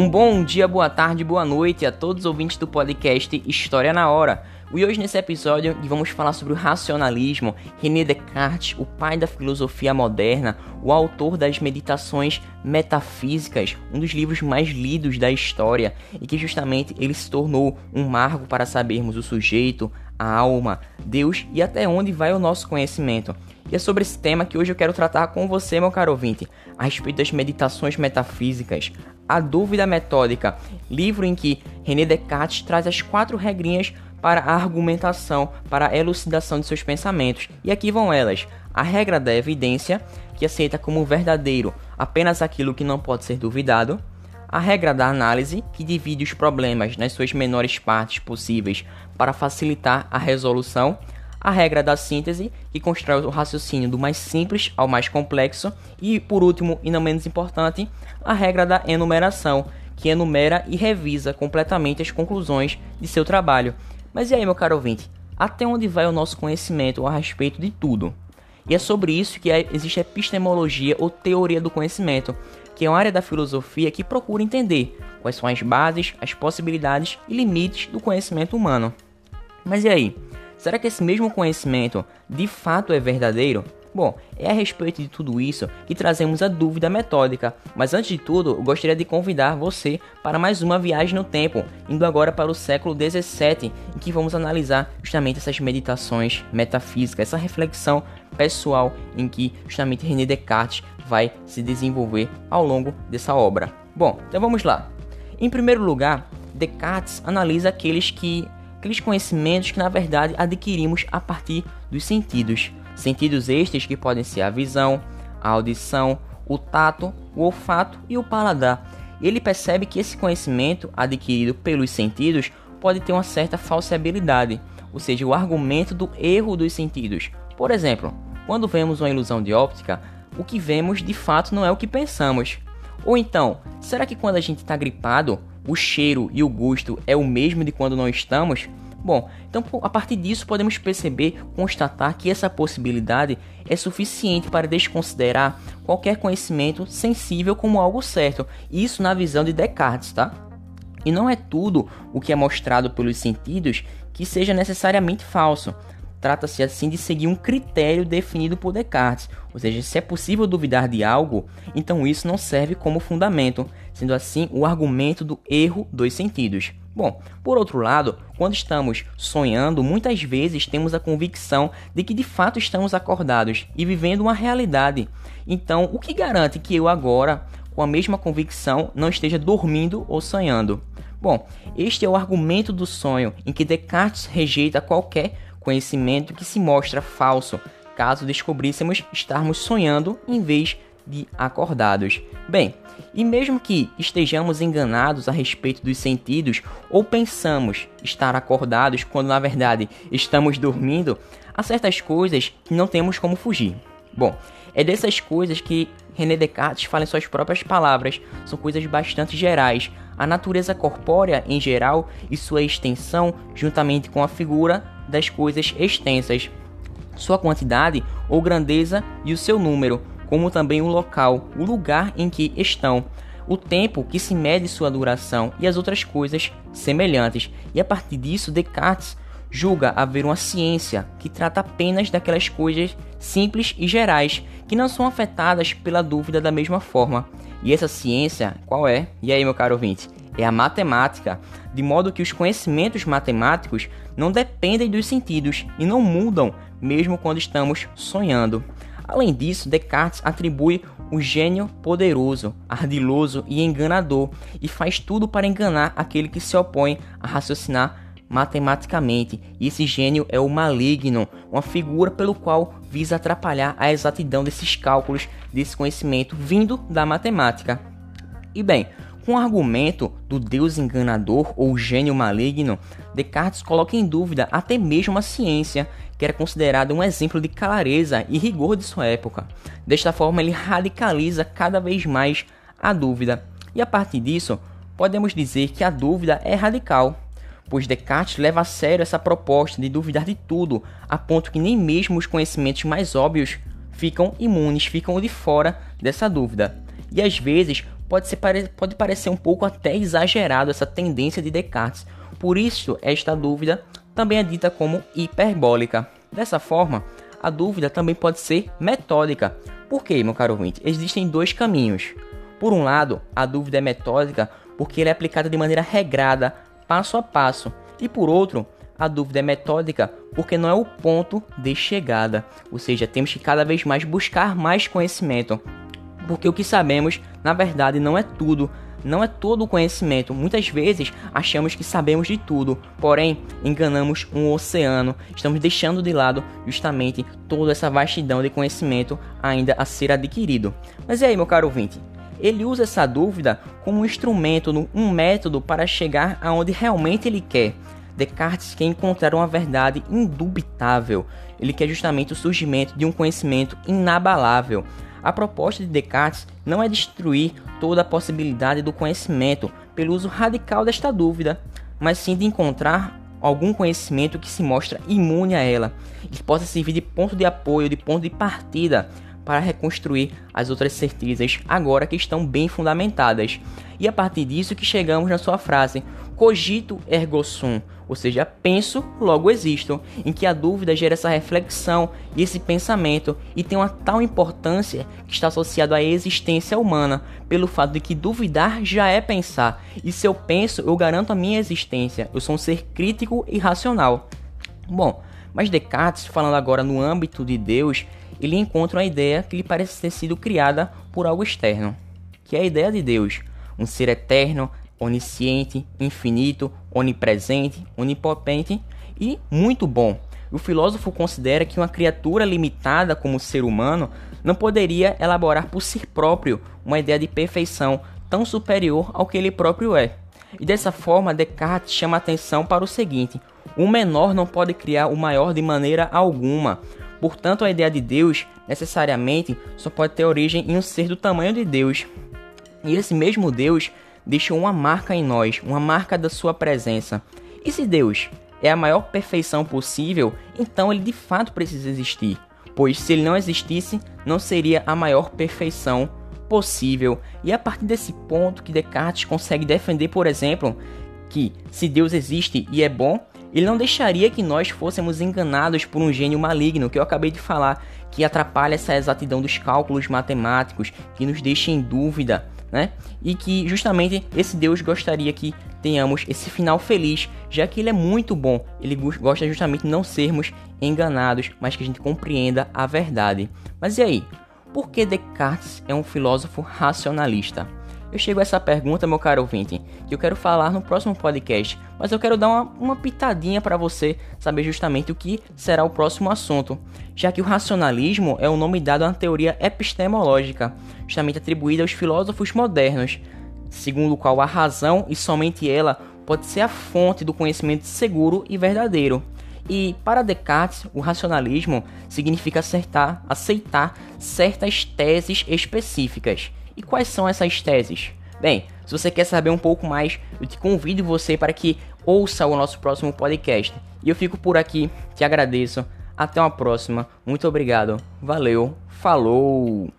Um bom dia, boa tarde, boa noite a todos os ouvintes do podcast História na Hora. E hoje nesse episódio vamos falar sobre o racionalismo, René Descartes, o pai da filosofia moderna, o autor das Meditações Metafísicas, um dos livros mais lidos da história, e que justamente ele se tornou um marco para sabermos o sujeito, a alma, Deus e até onde vai o nosso conhecimento. E é sobre esse tema que hoje eu quero tratar com você, meu caro ouvinte, a respeito das meditações metafísicas, a dúvida metódica, livro em que René Descartes traz as quatro regrinhas para a argumentação, para a elucidação de seus pensamentos. E aqui vão elas: a regra da evidência, que aceita como verdadeiro apenas aquilo que não pode ser duvidado, a regra da análise, que divide os problemas nas suas menores partes possíveis para facilitar a resolução, a regra da síntese, que constrói o raciocínio do mais simples ao mais complexo, e, por último e não menos importante, a regra da enumeração, que enumera e revisa completamente as conclusões de seu trabalho. Mas e aí, meu caro ouvinte? Até onde vai o nosso conhecimento a respeito de tudo? E é sobre isso que existe a epistemologia ou teoria do conhecimento, que é uma área da filosofia que procura entender quais são as bases, as possibilidades e limites do conhecimento humano. Mas e aí? Será que esse mesmo conhecimento de fato é verdadeiro? Bom, é a respeito de tudo isso que trazemos a dúvida metódica, mas antes de tudo, eu gostaria de convidar você para mais uma viagem no tempo, indo agora para o século 17, em que vamos analisar justamente essas meditações metafísicas, essa reflexão pessoal em que justamente René Descartes vai se desenvolver ao longo dessa obra. Bom, então vamos lá. Em primeiro lugar, Descartes analisa aqueles que aqueles conhecimentos que na verdade adquirimos a partir dos sentidos. Sentidos estes que podem ser a visão, a audição, o tato, o olfato e o paladar. Ele percebe que esse conhecimento adquirido pelos sentidos pode ter uma certa falseabilidade, ou seja, o argumento do erro dos sentidos. Por exemplo, quando vemos uma ilusão de óptica, o que vemos de fato não é o que pensamos. Ou então, será que quando a gente está gripado, o cheiro e o gosto é o mesmo de quando não estamos? Bom, então a partir disso podemos perceber, constatar que essa possibilidade é suficiente para desconsiderar qualquer conhecimento sensível como algo certo, isso na visão de Descartes, tá? E não é tudo o que é mostrado pelos sentidos que seja necessariamente falso. Trata-se assim de seguir um critério definido por Descartes, ou seja, se é possível duvidar de algo, então isso não serve como fundamento, sendo assim o argumento do erro dos sentidos. Bom, por outro lado, quando estamos sonhando, muitas vezes temos a convicção de que de fato estamos acordados e vivendo uma realidade. Então, o que garante que eu agora, com a mesma convicção, não esteja dormindo ou sonhando? Bom, este é o argumento do sonho em que Descartes rejeita qualquer conhecimento que se mostra falso, caso descobríssemos estarmos sonhando em vez de acordados. Bem, e mesmo que estejamos enganados a respeito dos sentidos ou pensamos estar acordados quando na verdade estamos dormindo, há certas coisas que não temos como fugir. Bom, é dessas coisas que René Descartes fala em suas próprias palavras, são coisas bastante gerais. A natureza corpórea em geral e sua extensão, juntamente com a figura das coisas extensas, sua quantidade ou grandeza e o seu número, como também o local, o lugar em que estão, o tempo que se mede sua duração e as outras coisas semelhantes. E a partir disso, Descartes julga haver uma ciência que trata apenas daquelas coisas simples e gerais que não são afetadas pela dúvida da mesma forma. E essa ciência, qual é? E aí, meu caro ouvinte? É a matemática, de modo que os conhecimentos matemáticos não dependem dos sentidos e não mudam mesmo quando estamos sonhando. Além disso, Descartes atribui o gênio poderoso, ardiloso e enganador e faz tudo para enganar aquele que se opõe a raciocinar matematicamente. E esse gênio é o maligno, uma figura pelo qual visa atrapalhar a exatidão desses cálculos, desse conhecimento vindo da matemática. E bem, com o argumento do Deus enganador ou gênio maligno, Descartes coloca em dúvida até mesmo a ciência que era considerado um exemplo de clareza e rigor de sua época. Desta forma, ele radicaliza cada vez mais a dúvida, e a partir disso, podemos dizer que a dúvida é radical, pois Descartes leva a sério essa proposta de duvidar de tudo, a ponto que nem mesmo os conhecimentos mais óbvios ficam imunes, ficam de fora dessa dúvida. E às vezes, pode, ser, pode parecer um pouco até exagerado essa tendência de Descartes. Por isso, esta dúvida também é dita como hiperbólica. Dessa forma, a dúvida também pode ser metódica. Por quê, meu caro ouvinte? Existem dois caminhos. Por um lado, a dúvida é metódica porque ela é aplicada de maneira regrada, passo a passo. E por outro, a dúvida é metódica porque não é o ponto de chegada, ou seja, temos que cada vez mais buscar mais conhecimento, porque o que sabemos, na verdade, não é tudo, não é todo o conhecimento. Muitas vezes achamos que sabemos de tudo, porém enganamos um oceano. Estamos deixando de lado justamente toda essa vastidão de conhecimento ainda a ser adquirido. Mas e aí, meu caro ouvinte? Ele usa essa dúvida como um instrumento, um método para chegar aonde realmente ele quer. Descartes quer encontrar uma verdade indubitável. Ele quer justamente o surgimento de um conhecimento inabalável. A proposta de Descartes não é destruir toda a possibilidade do conhecimento pelo uso radical desta dúvida, mas sim de encontrar algum conhecimento que se mostra imune a ela e que possa servir de ponto de apoio, de ponto de partida para reconstruir as outras certezas agora que estão bem fundamentadas. E a partir disso que chegamos na sua frase cogito ergo sum, ou seja, penso, logo existo, em que a dúvida gera essa reflexão e esse pensamento e tem uma tal importância que está associado à existência humana, pelo fato de que duvidar já é pensar, e se eu penso, eu garanto a minha existência, eu sou um ser crítico e racional. Bom, mas Descartes, falando agora no âmbito de Deus, ele encontra uma ideia que lhe parece ter sido criada por algo externo, que é a ideia de Deus, um ser eterno, onisciente, infinito, onipresente, onipotente e muito bom. O filósofo considera que uma criatura limitada como o ser humano não poderia elaborar por si próprio uma ideia de perfeição tão superior ao que ele próprio é. E dessa forma, Descartes chama atenção para o seguinte: o menor não pode criar o maior de maneira alguma. Portanto, a ideia de Deus necessariamente só pode ter origem em um ser do tamanho de Deus. E esse mesmo Deus deixou uma marca em nós, uma marca da sua presença. E se Deus é a maior perfeição possível, então ele de fato precisa existir, pois se ele não existisse, não seria a maior perfeição possível. E é a partir desse ponto que Descartes consegue defender, por exemplo, que se Deus existe e é bom, ele não deixaria que nós fôssemos enganados por um gênio maligno, que eu acabei de falar, que atrapalha essa exatidão dos cálculos matemáticos, que nos deixa em dúvida, né? E que justamente esse Deus gostaria que tenhamos esse final feliz, já que ele é muito bom. Ele gosta justamente de não sermos enganados, mas que a gente compreenda a verdade. Mas e aí? Por que Descartes é um filósofo racionalista? Eu chego a essa pergunta, meu caro ouvinte, que eu quero falar no próximo podcast, mas eu quero dar uma, uma pitadinha para você saber justamente o que será o próximo assunto, já que o racionalismo é o nome dado uma teoria epistemológica, justamente atribuída aos filósofos modernos, segundo o qual a razão e somente ela pode ser a fonte do conhecimento seguro e verdadeiro. E para Descartes, o racionalismo significa acertar, aceitar certas teses específicas e quais são essas teses? Bem, se você quer saber um pouco mais, eu te convido você para que ouça o nosso próximo podcast. E eu fico por aqui, te agradeço. Até uma próxima. Muito obrigado. Valeu. Falou.